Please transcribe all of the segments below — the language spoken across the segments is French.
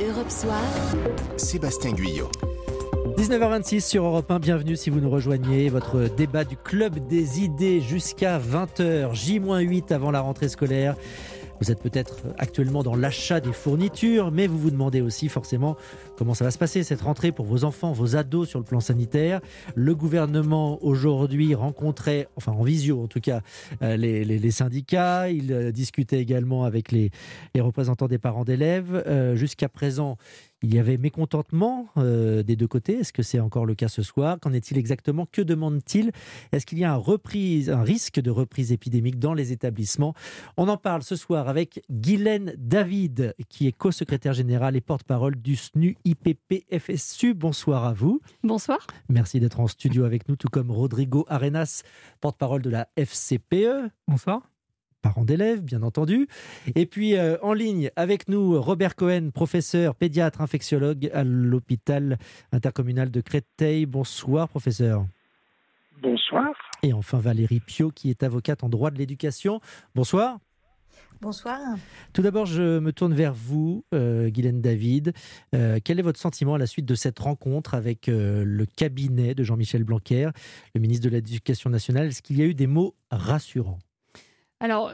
Europe Soir. Sébastien Guyot. 19h26 sur Europe 1, bienvenue si vous nous rejoignez. Votre débat du Club des idées jusqu'à 20h, J-8 avant la rentrée scolaire. Vous êtes peut-être actuellement dans l'achat des fournitures, mais vous vous demandez aussi forcément comment ça va se passer cette rentrée pour vos enfants, vos ados sur le plan sanitaire. Le gouvernement aujourd'hui rencontrait, enfin en visio en tout cas, euh, les, syndicats. Il euh, discutait également avec les, représentants des parents d'élèves. Euh, jusqu'à présent, il y avait mécontentement des deux côtés. Est-ce que c'est encore le cas ce soir? Qu'en est-il exactement? Que demande-t-il? Est-ce qu'il y a un, reprise, un risque de reprise épidémique dans les établissements? On en parle ce soir avec Guylaine David, qui est co-secrétaire générale et porte-parole du SNU IPP-FSU. Bonsoir à vous. Bonsoir. Merci d'être en studio avec nous, tout comme Rodrigo Arenas, porte-parole de la FCPE. Bonsoir parents d'élèves, bien entendu. Et puis euh, en ligne avec nous, Robert Cohen, professeur pédiatre infectiologue à l'hôpital intercommunal de Créteil. Bonsoir, professeur. Bonsoir. Et enfin Valérie Pio, qui est avocate en droit de l'éducation. Bonsoir. Bonsoir. Tout d'abord, je me tourne vers vous, euh, Guylaine David. Euh, quel est votre sentiment à la suite de cette rencontre avec euh, le cabinet de Jean-Michel Blanquer, le ministre de l'Éducation nationale? Est-ce qu'il y a eu des mots rassurants? Alors,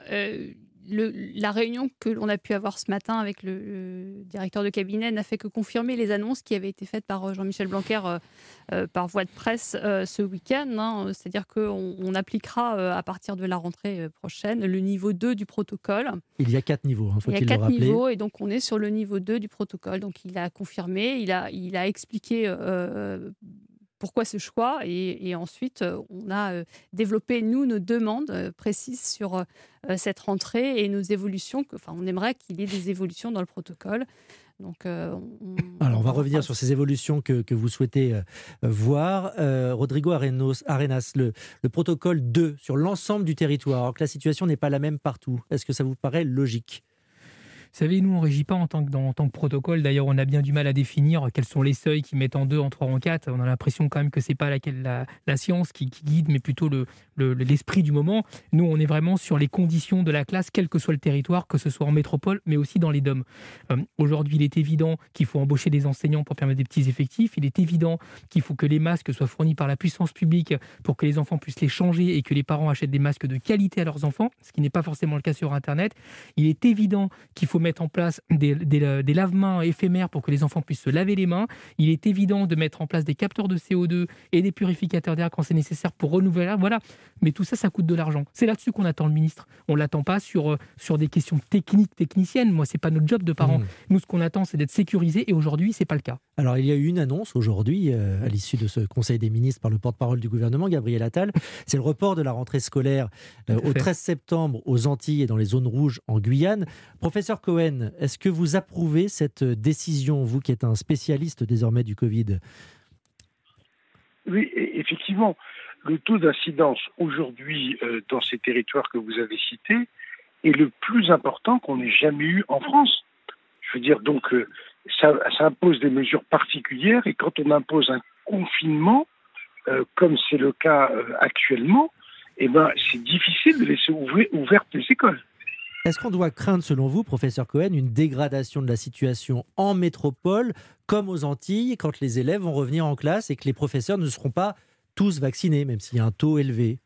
la réunion que l'on a pu avoir ce matin avec le, directeur de cabinet n'a fait que confirmer les annonces qui avaient été faites par euh, Jean-Michel Blanquer euh, euh, par voie de presse ce week-end. Hein. C'est-à-dire qu'on on appliquera à partir de la rentrée prochaine le niveau 2 du protocole. Il y a quatre niveaux, hein, faut il y a quatre niveaux et donc on est sur le niveau 2 du protocole. Donc il a confirmé, il a, il a expliqué pourquoi ce choix et, ensuite, euh, on a euh, développé, nous, nos demandes euh, précises sur cette rentrée et nos évolutions. Enfin, on aimerait qu'il y ait des évolutions dans le protocole. Donc, Alors, on va revenir sur ces évolutions que, que vous souhaitez voir. Rodrigo Arenos, Arenas, le, le, protocole 2 sur l'ensemble du territoire, alors que la situation n'est pas la même partout. Est-ce que ça vous paraît logique? Savez, nous, on ne régit pas en tant, que, en tant que protocole. D'ailleurs, on a bien du mal à définir quels sont les seuils qui mettent en deux, en trois, en quatre. On a l'impression quand même que c'est pas la, la, science qui, guide, mais plutôt l'esprit le, du moment. Nous, on est vraiment sur les conditions de la classe, quel que soit le territoire, que ce soit en métropole, mais aussi dans les DOM. Euh, aujourd'hui, il est évident qu'il faut embaucher des enseignants pour permettre des petits effectifs. Il est évident qu'il faut que les masques soient fournis par la puissance publique pour que les enfants puissent les changer et que les parents achètent des masques de qualité à leurs enfants, ce qui n'est pas forcément le cas sur Internet. Il est évident qu'il faut mettre en place des, des, lave-mains éphémères pour que les enfants puissent se laver les mains. Il est évident de mettre en place des capteurs de CO2 et des purificateurs d'air quand c'est nécessaire pour renouveler l'air. Voilà. Mais tout ça, ça coûte de l'argent. C'est là-dessus qu'on attend le ministre. On l'attend pas sur, euh, sur des questions techniques, techniciennes. Moi, c'est pas notre job de parents. Mmh. Nous, ce qu'on attend, c'est d'être sécurisé. Et aujourd'hui, c'est pas le cas. Alors, il y a eu une annonce aujourd'hui, euh, à l'issue de ce Conseil des ministres par le porte-parole du gouvernement, Gabriel Attal. C'est le report de la rentrée scolaire euh, au 13 septembre aux Antilles et dans les zones rouges en Guyane. Professeur Cohen, est-ce que vous approuvez cette décision, vous qui êtes un spécialiste désormais du Covid? Oui, effectivement. Le taux d'incidence aujourd'hui euh, dans ces territoires que vous avez cités est le plus important qu'on ait jamais eu en France. Je veux dire, donc, euh, ça, impose des mesures particulières et quand on impose un confinement, euh, comme c'est le cas actuellement, eh ben, c'est difficile de laisser ouvertes les écoles. Est-ce qu'on doit craindre, selon vous, professeur Cohen, une dégradation de la situation en métropole, comme aux Antilles, quand les élèves vont revenir en classe et que les professeurs ne seront pas tous vaccinés, même s'il y a un taux élevé?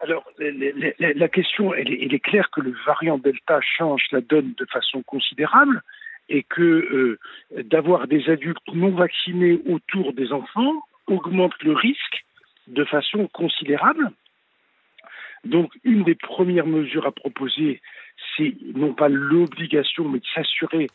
Alors, la question, elle est, claire que le variant Delta change la donne de façon considérable et que euh, d'avoir des adultes non vaccinés autour des enfants augmente le risque de façon considérable. Donc, une des premières mesures à proposer, c'est non pas l'obligation, mais de s'assurer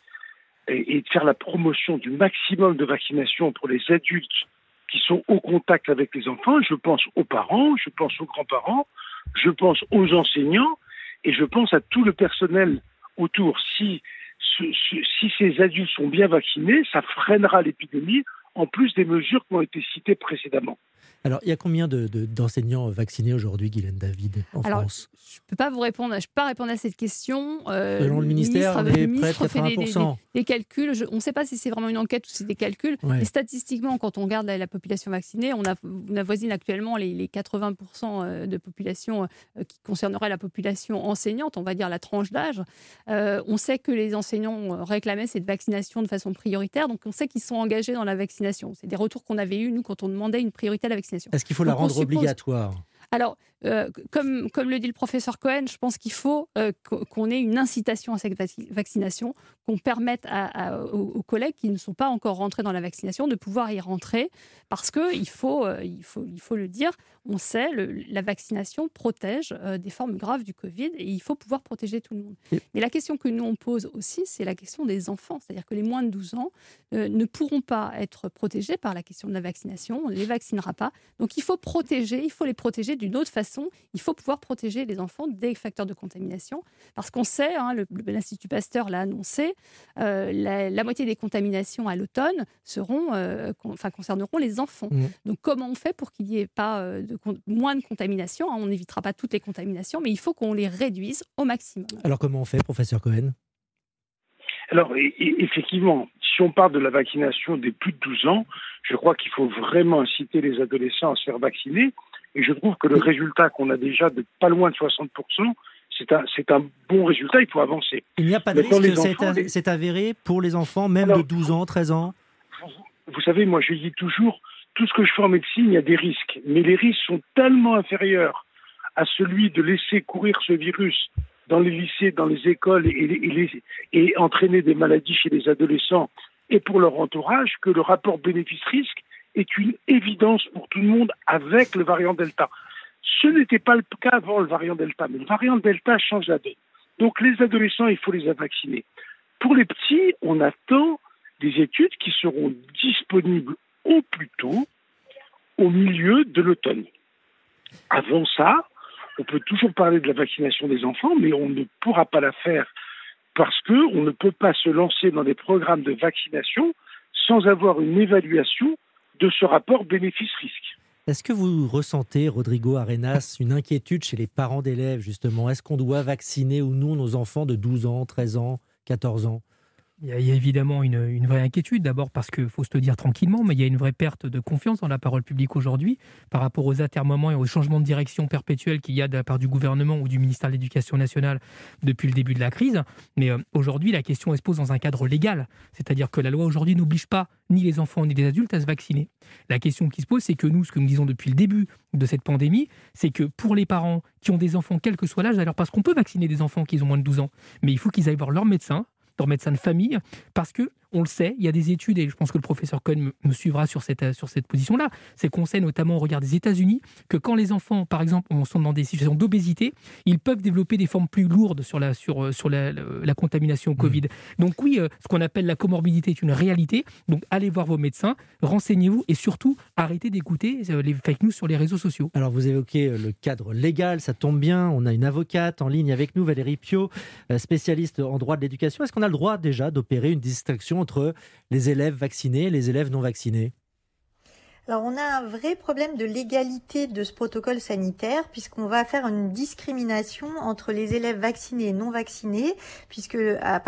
et, de faire la promotion du maximum de vaccination pour les adultes qui sont au contact avec les enfants. Je pense aux parents, je pense aux grands-parents, je pense aux enseignants et je pense à tout le personnel autour. Si, si ces adultes sont bien vaccinés, ça freinera l'épidémie en plus des mesures qui ont été citées précédemment. Alors, il y a combien d'enseignants de, vaccinés aujourd'hui, Guylaine David, en France Je ne peux pas vous répondre, je peux pas répondre à cette question. Euh, Selon le ministère, le ministre, près de 80%. Fait des, calculs. on ne sait pas si c'est vraiment une enquête ou si c'est des calculs. Mais statistiquement, quand on regarde la, population vaccinée, on, a, on avoisine actuellement les, 80% euh, de population euh, qui concernerait la population enseignante, on va dire la tranche d'âge. on sait que les enseignants réclamaient cette vaccination de façon prioritaire, donc on sait qu'ils sont engagés dans la vaccination. C'est des retours qu'on avait eus, nous, quand on demandait une priorité à la vaccination. Est-ce qu'il faut la rendre obligatoire? Alors, euh, comme, comme le dit le professeur Cohen, je pense qu'il faut euh, qu'on ait une incitation à cette vaccination, qu'on permette aux, collègues qui ne sont pas encore rentrés dans la vaccination de pouvoir y rentrer, parce qu'il faut, euh, il faut, il faut le dire, on sait, la vaccination protège des formes graves du Covid et il faut pouvoir protéger tout le monde. Mais la question que nous on pose aussi, c'est la question des enfants, c'est-à-dire que les moins de 12 ans ne pourront pas être protégés par la question de la vaccination, on ne les vaccinera pas. Donc il faut protéger, il faut les protéger d'une autre façon il faut pouvoir protéger les enfants des facteurs de contamination, parce qu'on sait, hein, l'Institut Pasteur l'a annoncé, euh, la, moitié des contaminations à l'automne seront, euh, enfin, concerneront les enfants. Mmh. Donc comment on fait pour qu'il n'y ait pas euh, de, moins de contamination hein, On n'évitera pas toutes les contaminations, mais il faut qu'on les réduise au maximum. Alors comment on fait, professeur Cohen? Alors, effectivement, si on parle de la vaccination des plus de 12 ans, je crois qu'il faut vraiment inciter les adolescents à se faire vacciner. Et je trouve que le résultat qu'on a déjà de pas loin de 60%, c'est un, c'est un bon résultat, il faut avancer. Il n'y a pas de risque, c'est avéré pour les enfants, même de 12 ans, 13 ans vous, savez, moi je dis toujours, tout ce que je fais en médecine, il y a des risques, mais les risques sont tellement inférieurs à celui de laisser courir ce virus dans les lycées, dans les écoles et, et entraîner des maladies chez les adolescents et pour leur entourage que le rapport bénéfice-risque est une évidence pour tout le monde avec le variant Delta. Ce n'était pas le cas avant le variant Delta, mais le variant Delta change la donne. Donc les adolescents, il faut les vacciner. Pour les petits, on attend des études qui seront disponibles au plus tôt au milieu de l'automne. Avant ça, on peut toujours parler de la vaccination des enfants, mais on ne pourra pas la faire parce qu'on ne peut pas se lancer dans des programmes de vaccination sans avoir une évaluation de ce rapport bénéfice-risque. Est-ce que vous ressentez, Rodrigo Arenas, une inquiétude chez les parents d'élèves, justement? Est-ce qu'on doit vacciner ou non nos enfants de 12 ans, 13 ans, 14 ans? Il y, a, évidemment une, vraie inquiétude, d'abord parce qu'il faut se le dire tranquillement, mais il y a une vraie perte de confiance dans la parole publique aujourd'hui par rapport aux atermoiements et aux changements de direction perpétuels qu'il y a de la part du gouvernement ou du ministère de l'Éducation nationale depuis le début de la crise. Mais euh, aujourd'hui, la question se pose dans un cadre légal, c'est-à-dire que la loi aujourd'hui n'oblige pas ni les enfants ni les adultes à se vacciner. La question qui se pose, c'est que nous, ce que nous disons depuis le début de cette pandémie, c'est que pour les parents qui ont des enfants, quel que soit l'âge, alors parce qu'on peut vacciner des enfants qui ont moins de 12 ans, mais il faut qu'ils aillent voir leur médecin, leur médecin de famille, parce que on le sait, il y a des études, et je pense que le professeur Cohen me, suivra sur cette, sur cette position-là, c'est qu'on sait notamment au regard des États-Unis que quand les enfants, par exemple, sont dans des situations d'obésité, ils peuvent développer des formes plus lourdes sur la, sur, euh, sur la, contamination au mmh. Covid. Donc oui, euh, ce qu'on appelle la comorbidité est une réalité, donc allez voir vos médecins, renseignez-vous et surtout arrêtez d'écouter euh, les fake news sur les réseaux sociaux. Alors vous évoquez le cadre légal, ça tombe bien, on a une avocate en ligne avec nous, Valérie Pio, spécialiste en droit de l'éducation. Est-ce qu'on a le droit déjà d'opérer une distinction entre les élèves vaccinés et les élèves non vaccinés alors on a un vrai problème de légalité de ce protocole sanitaire puisqu'on va faire une discrimination entre les élèves vaccinés et non vaccinés puisque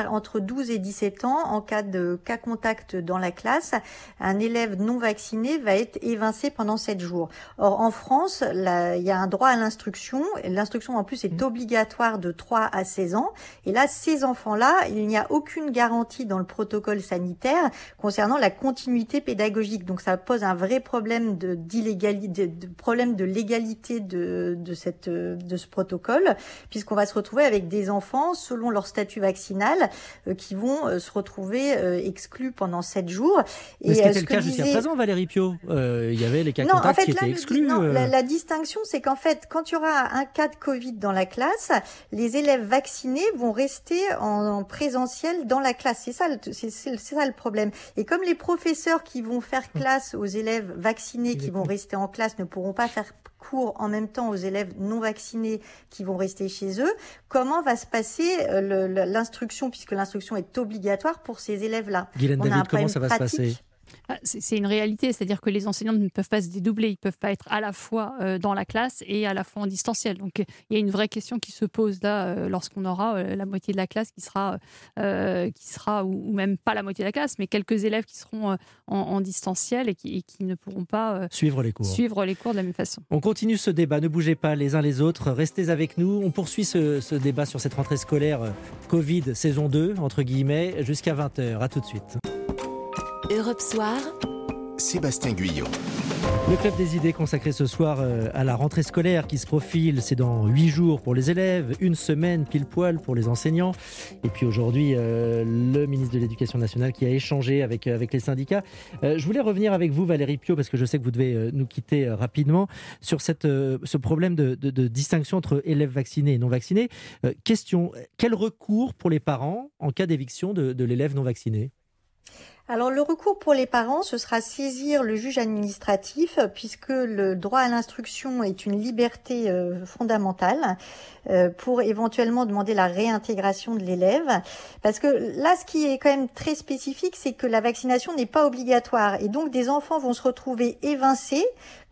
entre 12 et 17 ans, en cas de cas contact dans la classe, un élève non vacciné va être évincé pendant 7 jours. Or en France, il y a un droit à l'instruction. L'instruction en plus est mmh. obligatoire de 3 à 16 ans. Et là, ces enfants-là, il n'y a aucune garantie dans le protocole sanitaire concernant la continuité pédagogique. Donc ça pose un vrai problème de d'illégalité, de, problème de légalité de, de cette de ce protocole, puisqu'on va se retrouver avec des enfants selon leur statut vaccinal euh, qui vont euh, se retrouver euh, exclus pendant sept jours. Et c'était le cas jusqu'à présent, Valérie Pio. il y avait les cas contacts qui étaient exclus. Non, la, la, distinction, c'est qu'en fait, quand il y aura un cas de Covid dans la classe, les élèves vaccinés vont rester en, en présentiel dans la classe. C'est ça, c'est ça le problème. Et comme les professeurs qui vont faire classe aux élèves vaccinés qui vont rester en classe ne pourront pas faire cours en même temps aux élèves non vaccinés qui vont rester chez eux. Comment va se passer euh, l'instruction, puisque l'instruction est obligatoire pour ces élèves-là? Guylaine David, comment ça va se passer? C'est une réalité, c'est-à-dire que les enseignants ne peuvent pas se dédoubler, ils ne peuvent pas être à la fois euh, dans la classe et à la fois en distanciel. Donc il y a une vraie question qui se pose là euh, lorsqu'on aura euh, la moitié de la classe qui sera, qui sera ou, même pas la moitié de la classe, mais quelques élèves qui seront en, distanciel et qui, ne pourront pas suivre les cours. Suivre les cours de la même façon. On continue ce débat, ne bougez pas les uns les autres, restez avec nous. On poursuit ce, ce débat sur cette rentrée scolaire Covid saison 2 entre guillemets jusqu'à 20h. À tout de suite. Europe Soir. Sébastien Guyot. Le club des idées consacré ce soir euh, à la rentrée scolaire qui se profile, c'est dans huit jours pour les élèves, une semaine pile poil pour les enseignants. Et puis aujourd'hui, euh, le ministre de l'Éducation nationale qui a échangé avec, euh, avec les syndicats. je voulais revenir avec vous, Valérie Pio, parce que je sais que vous devez nous quitter rapidement, sur cette, ce problème de, distinction entre élèves vaccinés et non vaccinés. question, quel recours pour les parents en cas d'éviction de l'élève non vacciné? Alors le recours pour les parents, ce sera saisir le juge administratif puisque le droit à l'instruction est une liberté euh, fondamentale euh, pour éventuellement demander la réintégration de l'élève. Parce que là, ce qui est quand même très spécifique, c'est que la vaccination n'est pas obligatoire et donc des enfants vont se retrouver évincés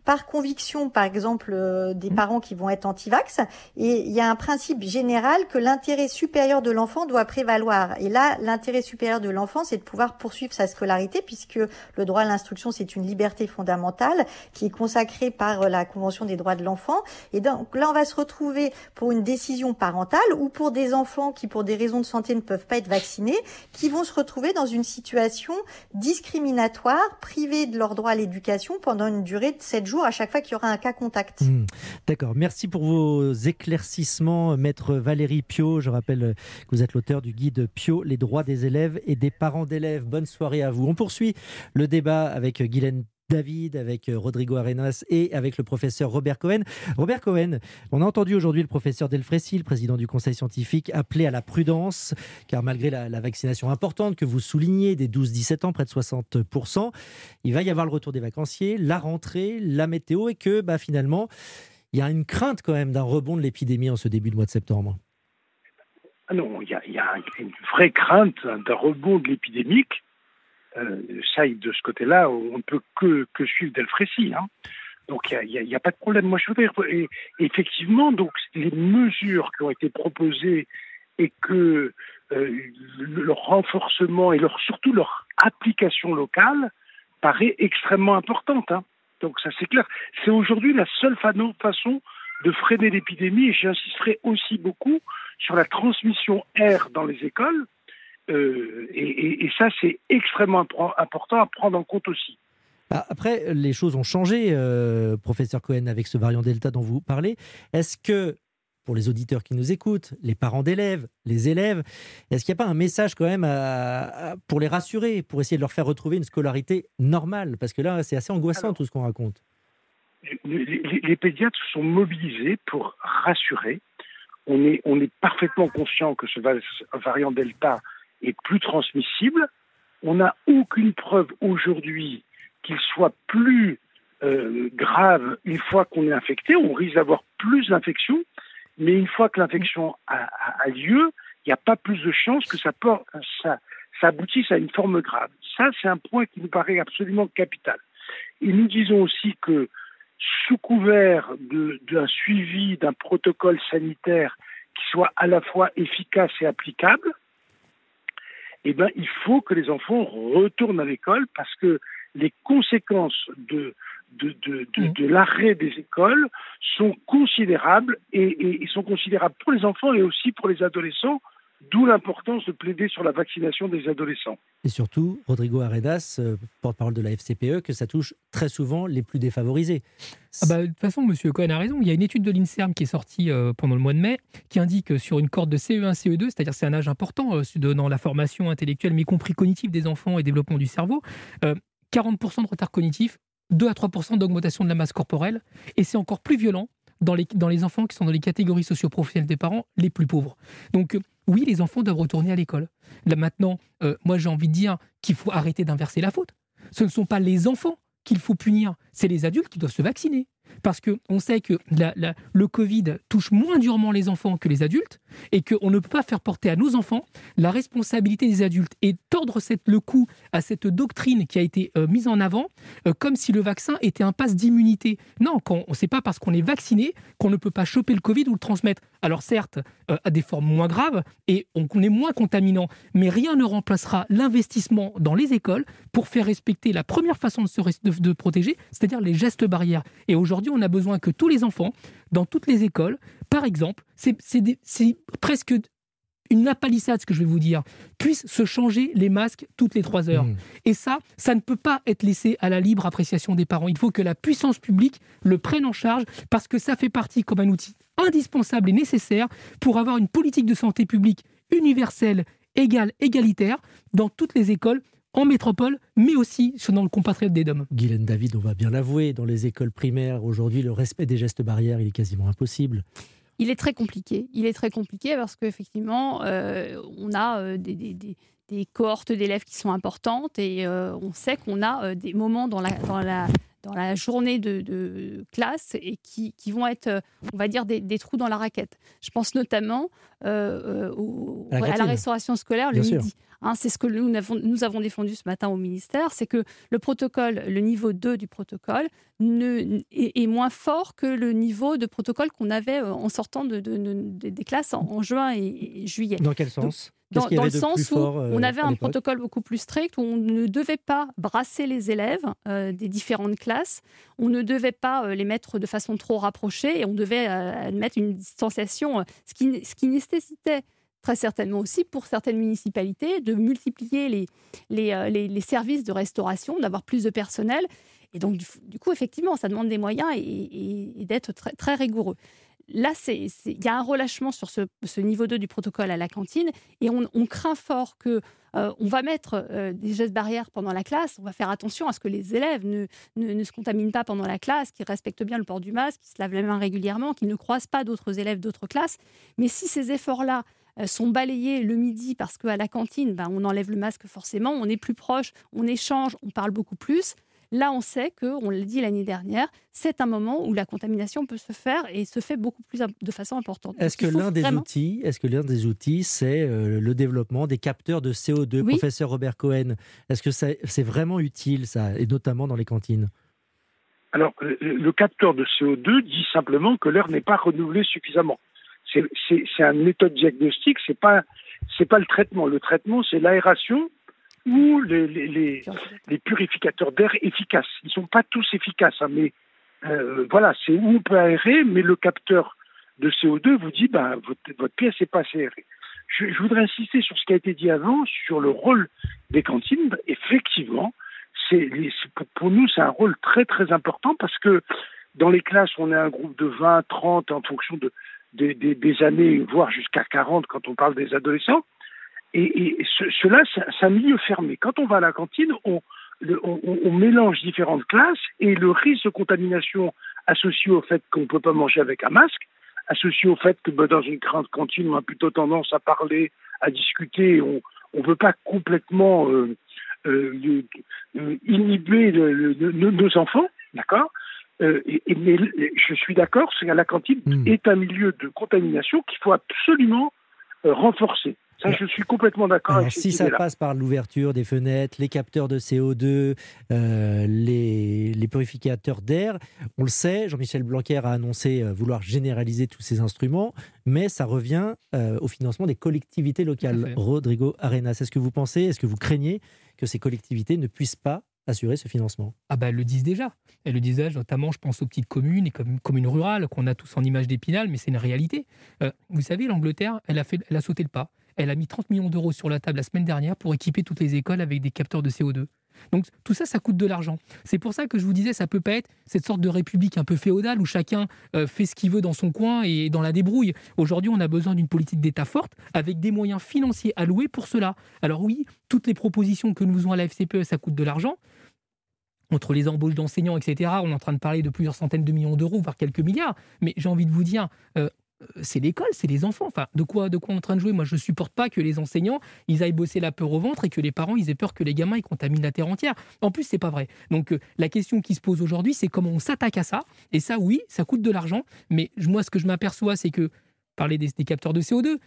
par conviction, par exemple, euh, des mmh. parents qui vont être anti-vax. Et il y a un principe général que l'intérêt supérieur de l'enfant doit prévaloir. Et là, l'intérêt supérieur de l'enfant, c'est de pouvoir poursuivre sa scolarité, puisque le droit à l'instruction, c'est une liberté fondamentale qui est consacrée par euh, la Convention des droits de l'enfant. Et donc là, on va se retrouver pour une décision parentale ou pour des enfants qui, pour des raisons de santé, ne peuvent pas être vaccinés, qui vont se retrouver dans une situation discriminatoire, privée de leur droit à l'éducation pendant une durée de 7 jours à chaque fois qu'il y aura un cas contact. Hmm. D'accord. Merci pour vos éclaircissements, maître Valérie Pio. Je rappelle que vous êtes l'auteur du guide Pio, les droits des élèves et des parents d'élèves. Bonne soirée à vous. On poursuit le débat avec Guylaine David, avec euh, Rodrigo Arenas et avec le professeur Robert Cohen. Robert Cohen, on a entendu aujourd'hui le professeur Delfrécy, le président du conseil scientifique, appeler à la prudence, car malgré la, vaccination importante que vous soulignez, des 12-17 ans, près de 60%, il va y avoir le retour des vacanciers, la rentrée, la météo, et que bah, finalement, il y a une crainte quand même d'un rebond de l'épidémie en ce début de mois de septembre. Ah non, il y a, une vraie crainte d'un rebond de l'épidémique euh, ça, de ce côté-là, on ne peut que, que suivre Delfrécy. Hein. Donc il n'y a, pas de problème. Moi, je veux dire, effectivement, donc les mesures qui ont été proposées et que euh, leur renforcement et leur, surtout leur application locale paraît extrêmement importante. Hein. Donc ça, c'est clair. C'est aujourd'hui la seule façon de freiner l'épidémie et j'insisterai aussi beaucoup sur la transmission air dans les écoles euh, et, ça, c'est extrêmement important à prendre en compte aussi. Bah, après, les choses ont changé, euh, professeur Cohen, avec ce variant Delta dont vous parlez. Est-ce que, pour les auditeurs qui nous écoutent, les parents d'élèves, les élèves, est-ce qu'il n'y a pas un message quand même pour les rassurer, pour essayer de leur faire retrouver une scolarité normale? Parce que là, c'est assez angoissant tout ce qu'on raconte. Les, pédiatres sont mobilisés pour rassurer. On est, on est parfaitement conscient que ce variant Delta est plus transmissible. On n'a aucune preuve aujourd'hui qu'il soit plus euh, grave une fois qu'on est infecté. On risque d'avoir plus d'infections, mais une fois que l'infection a, lieu, il n'y a pas plus de chances que ça, ça, ça aboutisse à une forme grave. Ça, c'est un point qui nous paraît absolument capital. Et nous disons aussi que sous couvert d'un suivi d'un protocole sanitaire qui soit à la fois efficace et applicable, eh ben, il faut que les enfants retournent à l'école parce que les conséquences de, de, de, de, mmh. l'arrêt des écoles sont considérables et, et, sont considérables pour les enfants et aussi pour les adolescents D'où l'importance de plaider sur la vaccination des adolescents. Et surtout, Rodrigo Aredas, euh, porte-parole de la FCPE, que ça touche très souvent les plus défavorisés. Ah bah, de toute façon, M. Cohen a raison. Il y a une étude de l'INSERM qui est sortie euh, pendant le mois de mai qui indique que sur une corde de CE1, CE2, c'est-à-dire c'est un âge important euh, dans la formation intellectuelle, mais y compris cognitive des enfants et développement du cerveau, 40% de retard cognitif, 2 à 3% d'augmentation de la masse corporelle, et c'est encore plus violent dans les, dans les enfants qui sont dans les catégories socio-professionnelles des parents les plus pauvres. Donc oui, les enfants doivent retourner à l'école. Maintenant, euh, moi j'ai envie de dire qu'il faut arrêter d'inverser la faute. Ce ne sont pas les enfants qu'il faut punir, c'est les adultes qui doivent se vacciner. Parce qu'on sait que le Covid touche moins durement les enfants que les adultes et qu'on ne peut pas faire porter à nos enfants la responsabilité des adultes et tordre le cou à cette doctrine qui a été euh, mise en avant euh, comme si le vaccin était un passe d'immunité. Non, quand, on sait pas parce qu'on est vacciné qu'on ne peut pas choper le Covid ou le transmettre. Alors certes, à des formes moins graves et on, est moins contaminant, mais rien ne remplacera l'investissement dans les écoles pour faire respecter la première façon de se de protéger, c'est-à-dire les gestes barrières. Et aujourd'hui, on a besoin que tous les enfants, dans toutes les écoles, par exemple, c'est presque une napalissade, ce que je vais vous dire, puissent se changer les masques toutes les trois heures. Mmh. Et ça, ça ne peut pas être laissé à la libre appréciation des parents. Il faut que la puissance publique le prenne en charge parce que ça fait partie comme un outil indispensable et nécessaire pour avoir une politique de santé publique universelle, égale, égalitaire dans toutes les écoles en métropole, mais aussi dans le compatriote des DOM. Guylaine David, on va bien l'avouer, dans les écoles primaires, aujourd'hui, le respect des gestes barrières, il est quasiment impossible. Il est très compliqué. Il est très compliqué parce qu'effectivement, euh, on a euh, des, des, des, cohortes d'élèves qui sont importantes et euh, on sait qu'on a des moments dans la, dans la, dans la journée de, classe et qui, qui, vont être, on va dire, des, trous dans la raquette. Je pense notamment au, à, la restauration scolaire le midi. Hein, c'est ce que nous avons, nous avons, défendu ce matin au ministère, c'est que le protocole, le niveau 2 du protocole, ne, est, moins fort que le niveau de protocole qu'on avait euh, en sortant de, des classes en, juin et, juillet. Dans quel sens? Dans, le sens où euh, on avait un protocole beaucoup plus strict, où on ne devait pas brasser les élèves euh, des différentes classes, on ne devait pas les mettre de façon trop rapprochée et on devait mettre une distanciation, ce qui, ce qui nécessitait très certainement aussi pour certaines municipalités de multiplier les, les, euh, les, services de restauration, d'avoir plus de personnel. Et donc, du, coup, effectivement, ça demande des moyens et, d'être très, très rigoureux. Là, il y a un relâchement sur ce, niveau 2 du protocole à la cantine et on, craint fort que euh, on va mettre euh, des gestes barrières pendant la classe. On va faire attention à ce que les élèves ne, ne, se contaminent pas pendant la classe, qu'ils respectent bien le port du masque, qu'ils se lavent les mains régulièrement, qu'ils ne croisent pas d'autres élèves d'autres classes. Mais si ces efforts-là sont balayés le midi parce qu'à la cantine, ben, on enlève le masque forcément, on est plus proche, on échange, on parle beaucoup plus. Là, on sait que, on l'a dit l'année dernière, c'est un moment où la contamination peut se faire et se fait beaucoup plus de façon importante. Est-ce que l'un des outils, est-ce que l'un des outils, c'est euh, le développement des capteurs de CO2, professeur Robert Cohen Est-ce que c'est vraiment utile ça, et notamment dans les cantines? Alors, le capteur de CO2 dit simplement que l'air n'est pas renouvelé suffisamment c'est une méthode diagnostique, c'est pas pas le traitement. Le traitement, c'est l'aération ou les, les, purificateurs d'air efficaces. Ils sont pas tous efficaces, hein, mais euh, voilà, c'est où on peut aérer, mais le capteur de CO2 vous dit ben votre, pièce n'est pas assez aérée. Je, je, voudrais insister sur ce qui a été dit avant, sur le rôle des cantines. Effectivement, c'est pour, pour nous c'est un rôle très très important parce que dans les classes, on est un groupe de 20, 30 en fonction de, des, années, voire jusqu'à 40 quand on parle des adolescents. Et, et ce, cela, c'est un milieu fermé. Quand on va à la cantine, on, on, mélange différentes classes et le risque de contamination associé au fait qu'on ne peut pas manger avec un masque, associé au fait que ben, dans une grande cantine, on a plutôt tendance à parler, à discuter, on ne veut pas complètement euh, euh, euh inhiber nos enfants, d'accord? Euh, et, mais je suis d'accord, c'est que la cantine hmm. est un milieu de contamination qu'il faut absolument euh, renforcer. Ça, je suis complètement d'accord avec Si ça passe par l'ouverture des fenêtres, les capteurs de CO2, euh, les, les, purificateurs d'air, on le sait, Jean-Michel Blanquer a annoncé vouloir généraliser tous ces instruments, mais ça revient au financement des collectivités locales. Rodrigo Arenas, est-ce que vous pensez, est-ce que vous craignez que ces collectivités ne puissent pas assurer ce financement Ah bah elles le disent déjà. Elles le disent notamment je pense aux petites communes et comme communes rurales qu'on a tous en image d'épinal, mais c'est une réalité. Euh, vous savez, l'Angleterre, elle elle a sauté le pas. Elle a mis 30 millions d'euros sur la table la semaine dernière pour équiper toutes les écoles avec des capteurs de CO2. Donc tout ça, ça coûte de l'argent. C'est pour ça que je vous disais, ça peut pas être cette sorte de république un peu féodale où chacun euh, fait ce qu'il veut dans son coin et dans la débrouille. Aujourd'hui, on a besoin d'une politique d'État forte avec des moyens financiers alloués pour cela. Alors oui, toutes les propositions que nous faisons à la FCPE, ça coûte de l'argent. Entre les embauches d'enseignants, etc., on est en train de parler de plusieurs centaines de millions d'euros, voire quelques milliards. Mais j'ai envie de vous dire, euh, c'est l'école, c'est les enfants. Enfin, de quoi, de quoi on est en train de jouer? Moi, je supporte pas que les enseignants, ils aillent bosser la peur au ventre et que les parents, ils aient peur que les gamins, ils contaminent la terre entière. En plus, c'est pas vrai. Donc, euh, la question qui se pose aujourd'hui, c'est comment on s'attaque à ça. Et ça, oui, ça coûte de l'argent. Mais moi, ce que je m'aperçois, c'est que parler des, capteurs de CO2,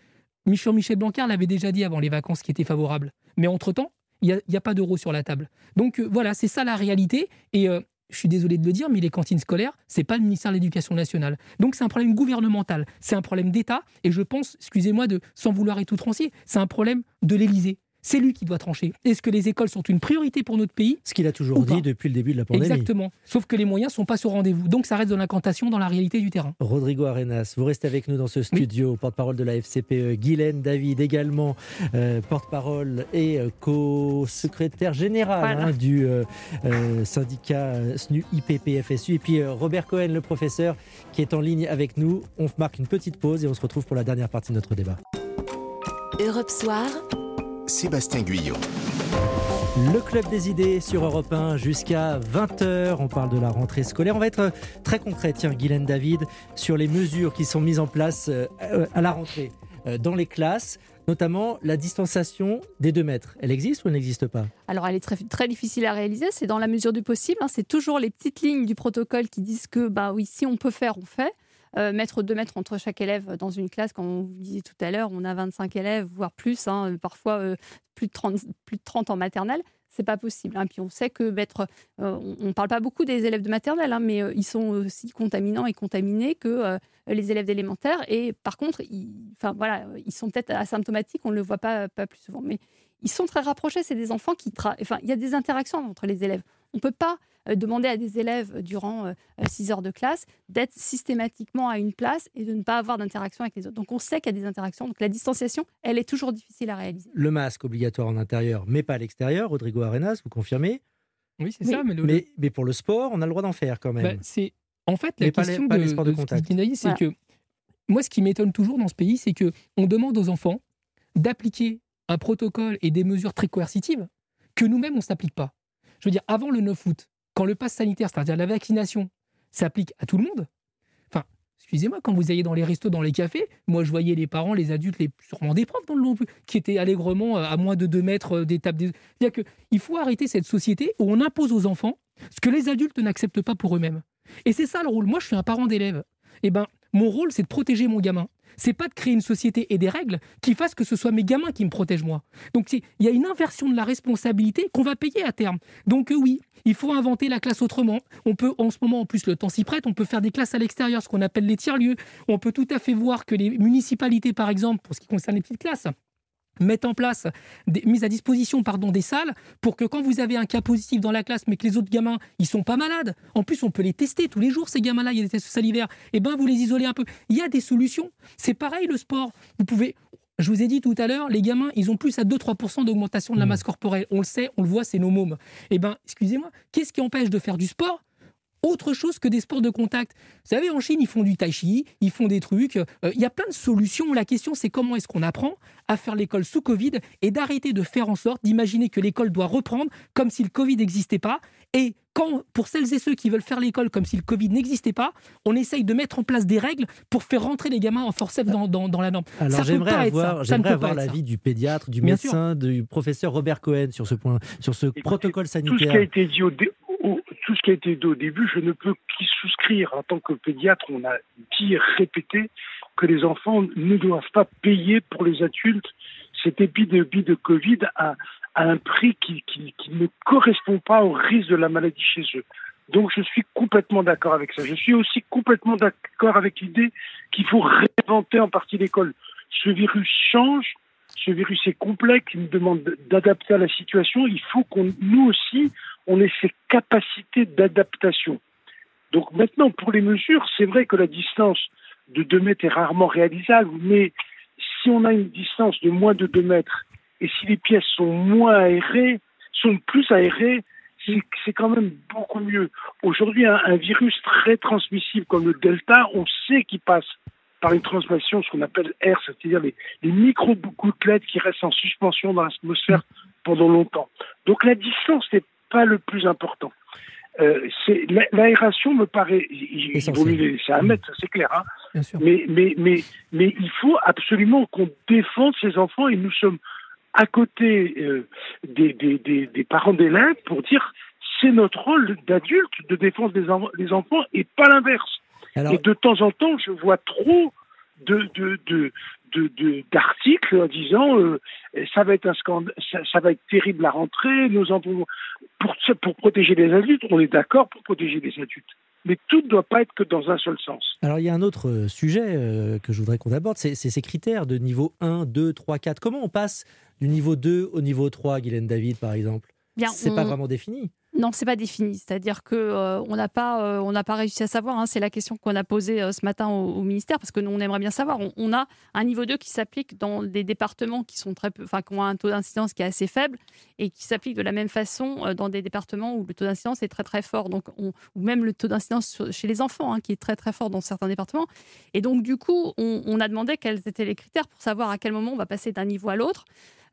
Michel Michel Blanquer l'avait déjà dit avant les vacances qui étaient favorables. Mais entre-temps, il n'y a, pas d'euros sur la table. Donc euh, voilà, c'est ça la réalité. Et euh, je suis désolé de le dire, mais les cantines scolaires, c'est pas le ministère de l'Éducation nationale. Donc c'est un problème gouvernemental, c'est un problème d'État, et je pense, excusez-moi de sans vouloir être outrancier, c'est un problème de l'Élysée c'est lui qui doit trancher. Est-ce que les écoles sont une priorité pour notre pays Ce qu'il a toujours dit depuis le début de la pandémie. Exactement. Sauf que les moyens ne sont pas au rendez-vous. Donc ça reste de l'incantation dans la réalité du terrain. Rodrigo Arenas, vous restez avec nous dans ce studio, porte-parole de la FCPE. Guylaine David également, euh, porte-parole et euh, co-secrétaire général hein, du euh, syndicat SNU IPPFSU. Et puis Robert Cohen, le professeur, qui est en ligne avec nous. On marque une petite pause et on se retrouve pour la dernière partie de notre débat. Europe Soir. Sébastien Guyot. Le Club des idées sur Europe 1 jusqu'à 20h. On parle de la rentrée scolaire. On va être très concret, tiens, Guylaine David, sur les mesures qui sont mises en place euh, à la rentrée euh, dans les classes notamment la distanciation des deux mètres. Elle existe ou elle n'existe pas? Alors, elle est très, très difficile à réaliser. C'est dans la mesure du possible. Hein. C'est toujours les petites lignes du protocole qui disent que, bah oui, si on peut faire, on fait. Euh, mettre deux mètres entre chaque élève dans une classe, comme on vous disait tout à l'heure, on a 25 élèves, voire plus, hein, parfois euh, plus, de 30, plus de 30 en maternelle c'est pas possible. Hein. Puis on sait que mettre, euh, on ne parle pas beaucoup des élèves de maternelle, hein, mais ils sont aussi contaminants et contaminés que les élèves d'élémentaire. Et par contre, ils, voilà, ils sont peut-être asymptomatiques, on ne le voit pas, pas plus souvent, mais ils sont très rapprochés. C'est des enfants qui, enfin, il y a des interactions entre les élèves. On peut pas euh, demander à des élèves durant 6 euh, heures de classe d'être systématiquement à une place et de ne pas avoir d'interaction avec les autres. Donc on sait qu'il y a des interactions. Donc la distanciation, elle est toujours difficile à réaliser. Le masque obligatoire en intérieur, mais pas à l'extérieur. Rodrigo Arenas, vous confirmez? Oui, c'est ça. Mais, mais, pour le sport, on a le droit d'en faire quand même. Bah, c'est en fait la question de, de, contact. c'est que moi, ce qui m'étonne toujours dans ce pays, c'est que on demande aux enfants d'appliquer un protocole et des mesures très coercitives que nous-mêmes on s'applique pas. Je veux dire, avant le 9 août, quand le pass sanitaire, c'est-à-dire la vaccination, s'applique à tout le monde, enfin, excusez-moi, quand vous alliez dans les restos, dans les cafés, moi je voyais les parents, les adultes, les, sûrement des profs dans le qui étaient allègrement euh, à moins de 2 mètres euh, des tables. C'est-à-dire qu'il faut arrêter cette société où on impose aux enfants ce que les adultes n'acceptent pas pour eux-mêmes. Et c'est ça le rôle. Moi, je suis un parent d'élève. Eh ben, mon rôle, c'est de protéger mon gamin c'est pas de créer une société et des règles qui fassent que ce soit mes gamins qui me protègent moi. Donc il y a une inversion de la responsabilité qu'on va payer à terme. Donc euh, oui, il faut inventer la classe autrement. On peut en ce moment en plus le temps s'y prête, on peut faire des classes à l'extérieur, ce qu'on appelle les tiers-lieux. On peut tout à fait voir que les municipalités par exemple pour ce qui concerne les petites classes mettre en place, des, mise à disposition pardon, des salles pour que quand vous avez un cas positif dans la classe, mais que les autres gamins, ils sont pas malades, en plus on peut les tester tous les jours, ces gamins-là, il y a des tests salivaires, et eh ben vous les isolez un peu. Il y a des solutions. C'est pareil le sport. Vous pouvez... Je vous ai dit tout à l'heure, les gamins, ils ont plus à 2-3% d'augmentation de la mmh. masse corporelle. On le sait, on le voit, c'est nos mômes. Eh ben, excusez-moi, qu'est-ce qui empêche de faire du sport? Autre chose que des sports de contact. Vous savez, en Chine, ils font du tai chi, ils font des trucs. Euh, il y a plein de solutions. La question, c'est comment est-ce qu'on apprend à faire l'école sous Covid et d'arrêter de faire en sorte d'imaginer que l'école doit reprendre comme si le Covid n'existait pas. Et quand, pour celles et ceux qui veulent faire l'école comme si le Covid n'existait pas, on essaye de mettre en place des règles pour faire rentrer les gamins en forceps dans, dans, la norme. Alors j'aimerais avoir, j'aimerais avoir l'avis du pédiatre, du médecin, du professeur Robert Cohen sur ce point, sur ce protocole sanitaire. Tout ce qui a été dit au, tout ce qui a été dit au début, je ne peux qu'y souscrire. En tant que pédiatre, on a dit répété que les enfants ne doivent pas payer pour les adultes cette épidémie de Covid à, un prix qui, ne correspond pas au risque de la maladie chez eux. Donc je suis complètement d'accord avec ça. Je suis aussi complètement d'accord avec l'idée qu'il faut réinventer en partie l'école. Ce virus change, ce virus est complexe, il nous demande d'adapter à la situation. Il faut qu'on, nous aussi, on ait ces capacités d'adaptation. Donc maintenant, pour les mesures, c'est vrai que la distance de 2 mètres est rarement réalisable, mais si on a une distance de moins de 2 mètres et si les pièces sont moins aérées, sont plus aérées, c'est quand même beaucoup mieux. Aujourd'hui, un, virus très transmissible comme le Delta, on sait qu'il passe par une transmission, ce qu'on appelle air, c'est-à-dire les, les micro-gouttelettes qui restent en suspension dans l'atmosphère pendant longtemps. Donc la distance n'est pas le plus important. Euh, l'aération me paraît, il, vaut mieux laisser un mètre, c'est clair. Hein. Mais, mais, mais, mais il faut absolument qu'on défende ces enfants et nous sommes à côté euh, des, des, des, des, parents d'élèves pour dire c'est notre rôle d'adulte de défendre les, enfants et pas l'inverse. Et de temps en temps, je vois trop de, de, de, d'articles en disant euh, ça va être un scandale, ça, va être terrible la rentrée. Nous avons pour pour protéger les adultes, on est d'accord pour protéger les adultes. Mais tout ne doit pas être que dans un seul sens. Alors il y a un autre euh, sujet euh, que je voudrais qu'on aborde, c'est ces critères de niveau 1, 2, 3, 4. Comment on passe du niveau 2 au niveau 3, Guylaine David par exemple? C'est pas vraiment défini. Non, c'est pas défini. C'est-à-dire que euh, n'a pas, euh, on n'a pas réussi à savoir. Hein. c'est la question qu'on a posée euh, ce matin au, ministère parce que nous on aimerait bien savoir. On, a un niveau 2 qui s'applique dans des départements qui sont très, enfin, qui ont un taux d'incidence qui est assez faible et qui s'applique de la même façon dans des départements où le taux d'incidence est très très fort. Donc, ou même le taux d'incidence chez les enfants hein, qui est très très fort dans certains départements. Et donc du coup, on, on a demandé quels étaient les critères pour savoir à quel moment on va passer d'un niveau à l'autre.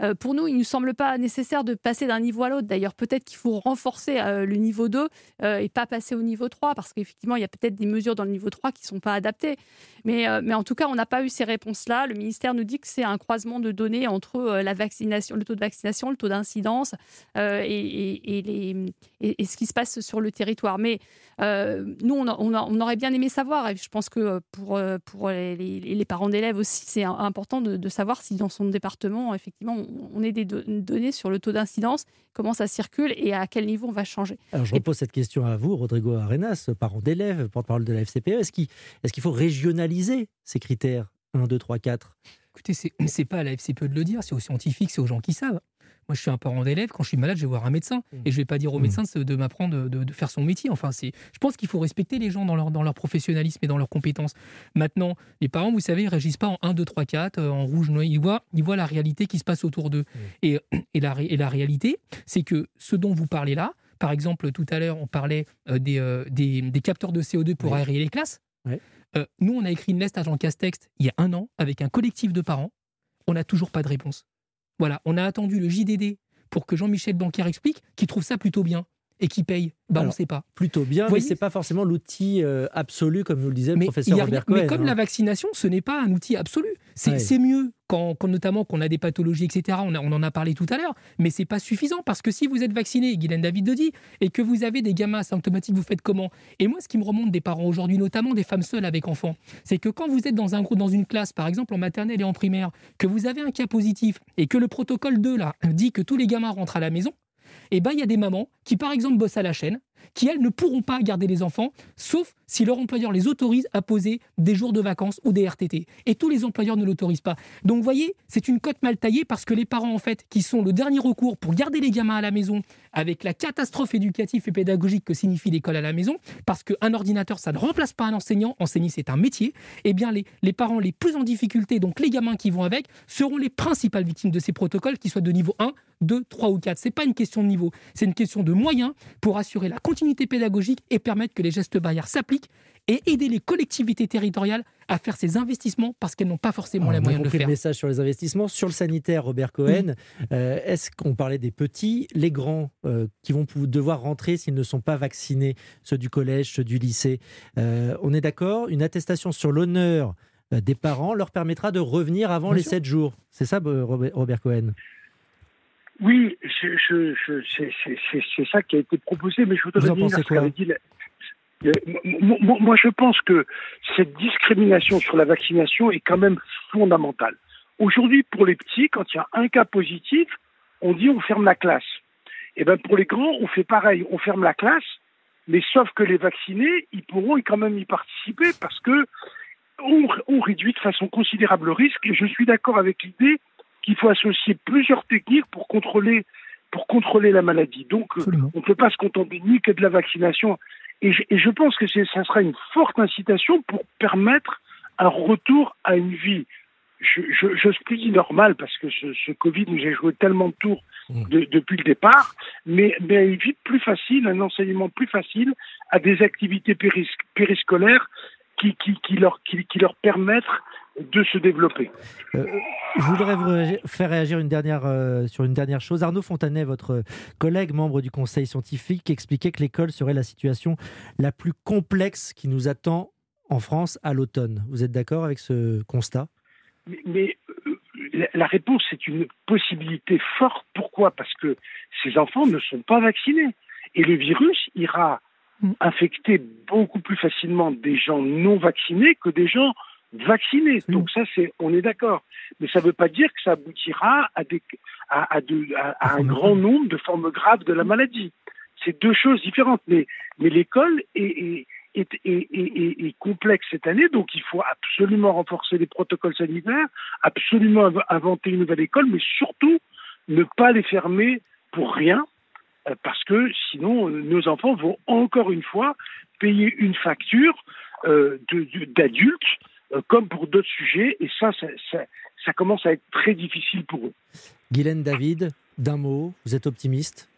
Euh, pour nous, il ne nous semble pas nécessaire de passer d'un niveau à l'autre. D'ailleurs, peut-être qu'il faut renforcer euh, le niveau 2 euh, et pas passer au niveau 3, parce qu'effectivement, il y a peut-être des mesures dans le niveau 3 qui ne sont pas adaptées. Mais, mais en tout cas, on n'a pas eu ces réponses-là. Le ministère nous dit que c'est un croisement de données entre la vaccination, le taux de vaccination, le taux d'incidence et, les, et, ce qui se passe sur le territoire. Mais nous, on, aurait bien aimé savoir, et je pense que pour, pour les, parents d'élèves aussi, c'est important de, savoir si dans son département, effectivement, on ait des données sur le taux d'incidence, comment ça circule et à quel niveau on va changer. Alors je repose cette question à vous, Rodrigo Arenas, parent d'élèves, porte-parole de la FCPE. Est-ce qu'il faut régionaliser ces critères 1, 2, 3, 4 Écoutez, c'est pas à la FCPE de le dire, c'est aux scientifiques, c'est aux gens qui savent. Moi, je suis un parent d'élève. Quand je suis malade, je vais voir un médecin. Mmh. Et je ne vais pas dire au mmh. médecin de, m'apprendre de, faire son métier. Enfin, c'est, je pense qu'il faut respecter les gens dans leur, dans leur professionnalisme et dans leurs compétences. Maintenant, les parents, vous savez, ils ne réagissent pas en 1, 2, 3, 4, en rouge, noir. Ils voient, ils voient la réalité qui se passe autour d'eux. Mmh. Et, et, la, et la réalité, c'est que ce dont vous parlez là, par exemple, tout à l'heure, on parlait euh, des, euh, des, des, capteurs de CO2 pour aérer les classes. Euh, nous, on a écrit une lettre à Jean Castex il y a un an avec un collectif de parents. On n'a toujours pas de réponse. Voilà, on a attendu le JDD pour que Jean-Michel Blanquer explique qu'il trouve ça plutôt bien et qui paye bah, On ne sait pas. Plutôt bien, mais ce n'est pas forcément l'outil euh, absolu, comme vous le disait le professeur Robert Cohen. Mais comme la hein. vaccination, ce n'est pas un outil absolu. C'est mieux, quand, notamment qu'on a des pathologies, etc. On, en a parlé tout à l'heure, mais c'est pas suffisant parce que si vous êtes vacciné, Guylaine David le dit, et que vous avez des gamins asymptomatiques, vous faites comment? Et moi, ce qui me remonte des parents aujourd'hui, notamment des femmes seules avec enfants, c'est que quand vous êtes dans un groupe, dans une classe, par exemple en maternelle et en primaire, que vous avez un cas positif et que le protocole 2 là dit que tous les gamins rentrent à la maison, et ben il y a des mamans qui par exemple bossent à la chaîne, qui elles ne pourront pas garder les enfants, sauf si leur employeur les autorise à poser des jours de vacances ou des RTT. Et tous les employeurs ne l'autorisent pas. Donc vous voyez, c'est une cote mal taillée parce que les parents en fait, qui sont le dernier recours pour garder les gamins à la maison, avec la catastrophe éducative et pédagogique que signifie l'école à la maison, parce qu'un ordinateur ça ne remplace pas un enseignant, enseigner c'est un métier. Eh bien les, les parents les plus en difficulté, donc les gamins qui vont avec, seront les principales victimes de ces protocoles, qu'ils soient de niveau 1, 2, 3 ou 4. C'est pas une question de niveau, c'est une question de moyens pour assurer la pédagogique et permettre que les gestes barrières s'appliquent et aider les collectivités territoriales à faire ces investissements parce qu'elles n'ont pas forcément les moyens de le faire. le message sur les investissements. Sur le sanitaire, Robert Cohen, euh, est-ce qu'on parlait des petits, les grands euh, qui vont devoir rentrer s'ils ne sont pas vaccinés, ceux du collège, ceux du lycée? Euh, On est d'accord Une attestation sur l'honneur des parents leur permettra de revenir avant les 7 jours. C'est ça, Robert Cohen? Oui, je, c'est ça qui a été proposé, mais je voudrais dire ce qu'avait dit. moi, je pense que cette discrimination sur la vaccination est quand même fondamentale. Aujourd'hui, pour les petits, quand il y a un cas positif, on dit on ferme la classe. Et eh ben pour les grands, on fait pareil, on ferme la classe, mais sauf que les vaccinés, ils pourront quand même y participer parce que on, on réduit de façon considérable le risque. Et je suis d'accord avec l'idée qu'il faut associer plusieurs techniques pour contrôler, pour contrôler la maladie. Donc, euh, on ne peut pas se contenter ni que de la vaccination. Et je, et je pense que ça sera une forte incitation pour permettre un retour à une vie je, je, je dis normal parce que ce, ce, Covid nous a joué tellement de tours mmh. de, depuis le départ, mais, mais une vie plus facile, un enseignement plus facile à des activités péris, périscolaires qui, qui, qui, leur, qui, qui leur permettent de se développer. Euh, je voudrais vous faire réagir une dernière, euh, sur une dernière chose. Arnaud Fontanet, votre collègue, membre du conseil scientifique, expliquait que l'école serait la situation la plus complexe qui nous attend en France à l'automne. Vous êtes d'accord avec ce constat? Mais, euh, la réponse est une possibilité forte. Pourquoi? Parce que ces enfants ne sont pas vaccinés. Et le virus ira mm. infecter beaucoup plus facilement des gens non vaccinés que des gens vaccinés. Donc ça, c'est, on est d'accord. Mais ça ne veut pas dire que ça aboutira à, des, à, à, un grand nombre de formes graves de la maladie. C'est deux choses différentes. Mais, mais l'école est, est, est, est, complexe cette année, donc il faut absolument renforcer les protocoles sanitaires, absolument inventer une nouvelle école, mais surtout ne pas les fermer pour rien, euh, parce que sinon euh, nos enfants vont encore une fois payer une facture euh, d'adultes, comme pour d'autres sujets, et ça ça, ça ça, commence à être très difficile pour eux. Guylaine David, d'un mot, vous êtes optimiste?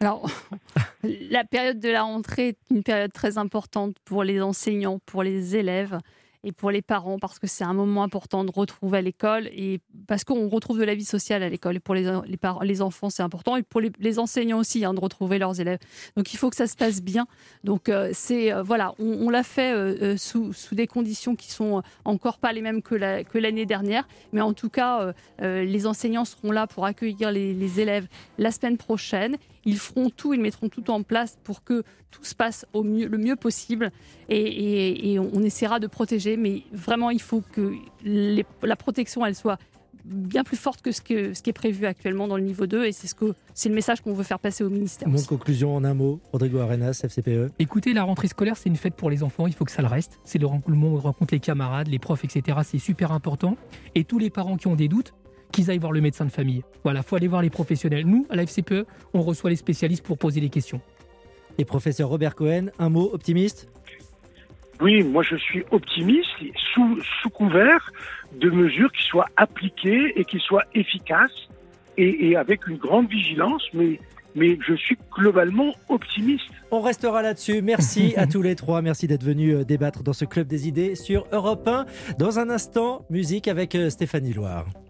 Alors, la période de la rentrée est une période très importante pour les enseignants, pour les élèves et pour les parents parce que c'est un moment important de retrouver à l'école et parce qu'on retrouve de la vie sociale à l'école. Et pour les, les, les enfants, c'est important et pour les, enseignants aussi hein, de retrouver leurs élèves. Donc il faut que ça se passe bien. Donc euh, c'est euh, voilà, on, l'a fait euh, sous, sous, des conditions qui sont encore pas les mêmes que l'année que dernière, mais en tout cas, les enseignants seront là pour accueillir les élèves la semaine prochaine ils feront tout, ils mettront tout en place pour que tout se passe au mieux, le mieux possible et, on essaiera de protéger. Mais vraiment, il faut que la protection, elle soit bien plus forte que ce, que ce qui est prévu actuellement dans le niveau 2 et c'est ce que c'est le message qu'on veut faire passer au ministère. Mon conclusion en un mot, Rodrigo Arenas, FCPE. Écoutez, la rentrée scolaire, c'est une fête pour les enfants, il faut que ça le reste. C'est le moment où on rencontre les camarades, les profs, etc. C'est super important. Et tous les parents qui ont des doutes, qu'ils aillent voir le médecin de famille. Voilà, faut aller voir les professionnels. Nous, à la FCPE, on reçoit les spécialistes pour poser les questions. Et professeur Robert Cohen, un mot optimiste? Oui, moi je suis optimiste sous, sous couvert de mesures qui soient appliquées et qui soient efficaces et, avec une grande vigilance, mais mais je suis globalement optimiste. On restera là-dessus. Merci à tous les trois. Merci d'être venus euh, débattre dans ce club des idées sur Europe 1. Dans un instant, musique avec euh, Stéphanie Loire.